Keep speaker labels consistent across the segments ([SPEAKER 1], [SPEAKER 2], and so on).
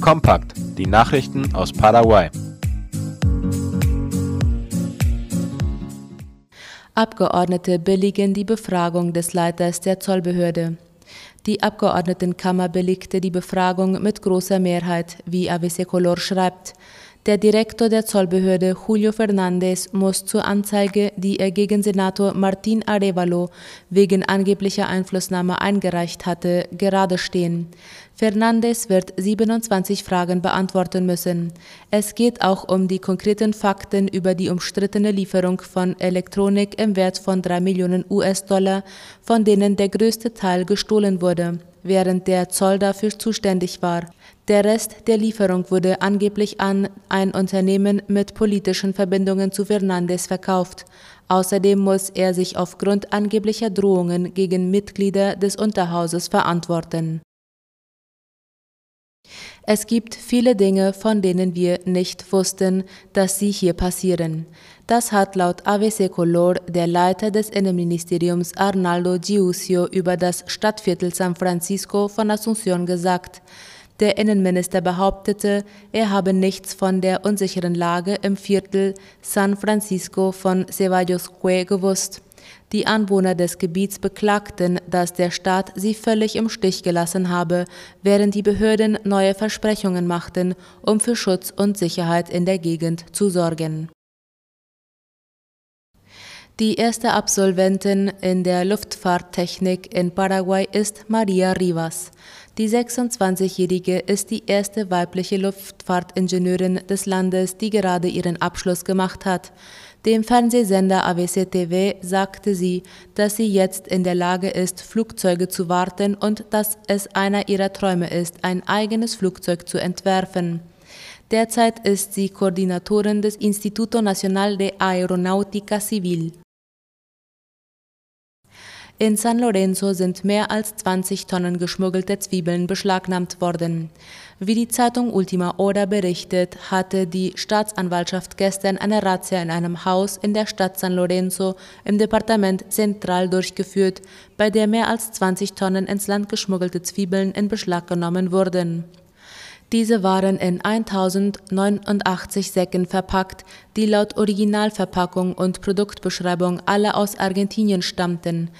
[SPEAKER 1] Kompakt, die Nachrichten aus Paraguay.
[SPEAKER 2] Abgeordnete billigen die Befragung des Leiters der Zollbehörde. Die Abgeordnetenkammer billigte die Befragung mit großer Mehrheit, wie ABC Color schreibt. Der Direktor der Zollbehörde Julio Fernandez muss zur Anzeige, die er gegen Senator Martin Arevalo wegen angeblicher Einflussnahme eingereicht hatte, gerade stehen. Fernandez wird 27 Fragen beantworten müssen. Es geht auch um die konkreten Fakten über die umstrittene Lieferung von Elektronik im Wert von 3 Millionen US-Dollar, von denen der größte Teil gestohlen wurde, während der Zoll dafür zuständig war. Der Rest der Lieferung wurde angeblich an ein Unternehmen mit politischen Verbindungen zu Fernandes verkauft. Außerdem muss er sich aufgrund angeblicher Drohungen gegen Mitglieder des Unterhauses verantworten. Es gibt viele Dinge, von denen wir nicht wussten, dass sie hier passieren. Das hat laut AVC Color der Leiter des Innenministeriums Arnaldo Giusio über das Stadtviertel San Francisco von Asunción gesagt. Der Innenminister behauptete, er habe nichts von der unsicheren Lage im Viertel San Francisco von Ceballos Que gewusst. Die Anwohner des Gebiets beklagten, dass der Staat sie völlig im Stich gelassen habe, während die Behörden neue Versprechungen machten, um für Schutz und Sicherheit in der Gegend zu sorgen. Die erste Absolventin in der Luftfahrttechnik in Paraguay ist Maria Rivas. Die 26-Jährige ist die erste weibliche Luftfahrtingenieurin des Landes, die gerade ihren Abschluss gemacht hat. Dem Fernsehsender ABC TV sagte sie, dass sie jetzt in der Lage ist, Flugzeuge zu warten und dass es einer ihrer Träume ist, ein eigenes Flugzeug zu entwerfen. Derzeit ist sie Koordinatorin des Instituto Nacional de Aeronáutica Civil. In San Lorenzo sind mehr als 20 Tonnen geschmuggelte Zwiebeln beschlagnahmt worden. Wie die Zeitung Ultima Hora berichtet, hatte die Staatsanwaltschaft gestern eine Razzia in einem Haus in der Stadt San Lorenzo im Departement Central durchgeführt, bei der mehr als 20 Tonnen ins Land geschmuggelte Zwiebeln in Beschlag genommen wurden. Diese waren in 1089 Säcken verpackt, die laut Originalverpackung und Produktbeschreibung alle aus Argentinien stammten.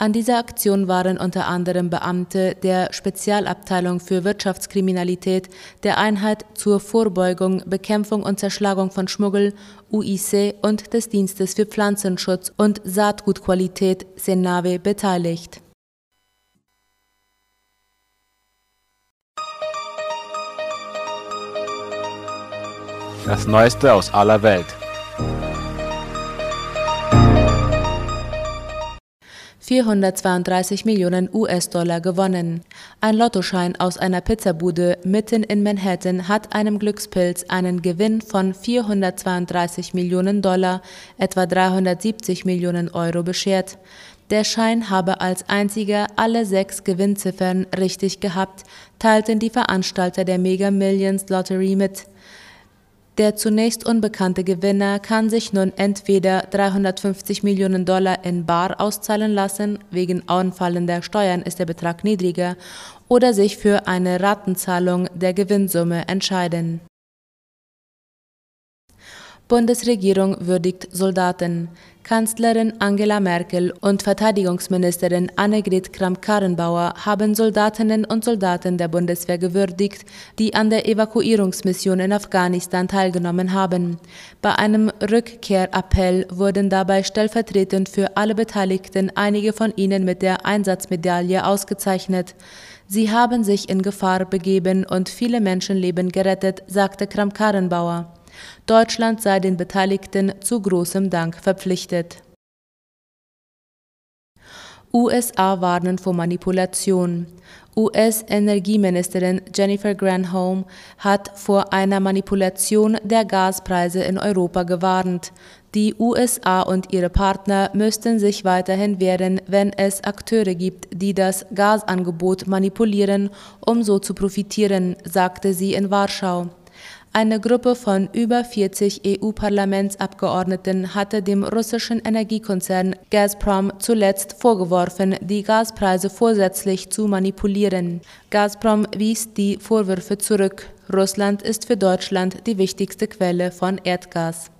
[SPEAKER 2] An dieser Aktion waren unter anderem Beamte der Spezialabteilung für Wirtschaftskriminalität, der Einheit zur Vorbeugung, Bekämpfung und Zerschlagung von Schmuggel UIC und des Dienstes für Pflanzenschutz und Saatgutqualität Senave beteiligt.
[SPEAKER 1] Das Neueste aus aller Welt.
[SPEAKER 2] 432 Millionen US-Dollar gewonnen. Ein Lottoschein aus einer Pizzabude mitten in Manhattan hat einem Glückspilz einen Gewinn von 432 Millionen Dollar, etwa 370 Millionen Euro beschert. Der Schein habe als einziger alle sechs Gewinnziffern richtig gehabt, teilten die Veranstalter der Mega Millions Lottery mit. Der zunächst unbekannte Gewinner kann sich nun entweder 350 Millionen Dollar in Bar auszahlen lassen, wegen anfallender Steuern ist der Betrag niedriger, oder sich für eine Ratenzahlung der Gewinnsumme entscheiden. Bundesregierung würdigt Soldaten. Kanzlerin Angela Merkel und Verteidigungsministerin Annegret Kramp-Karrenbauer haben Soldatinnen und Soldaten der Bundeswehr gewürdigt, die an der Evakuierungsmission in Afghanistan teilgenommen haben. Bei einem Rückkehrappell wurden dabei stellvertretend für alle Beteiligten einige von ihnen mit der Einsatzmedaille ausgezeichnet. Sie haben sich in Gefahr begeben und viele Menschenleben gerettet, sagte Kramp-Karrenbauer. Deutschland sei den Beteiligten zu großem Dank verpflichtet. USA warnen vor Manipulation. US-Energieministerin Jennifer Granholm hat vor einer Manipulation der Gaspreise in Europa gewarnt. Die USA und ihre Partner müssten sich weiterhin wehren, wenn es Akteure gibt, die das Gasangebot manipulieren, um so zu profitieren, sagte sie in Warschau. Eine Gruppe von über 40 EU-Parlamentsabgeordneten hatte dem russischen Energiekonzern Gazprom zuletzt vorgeworfen, die Gaspreise vorsätzlich zu manipulieren. Gazprom wies die Vorwürfe zurück. Russland ist für Deutschland die wichtigste Quelle von Erdgas.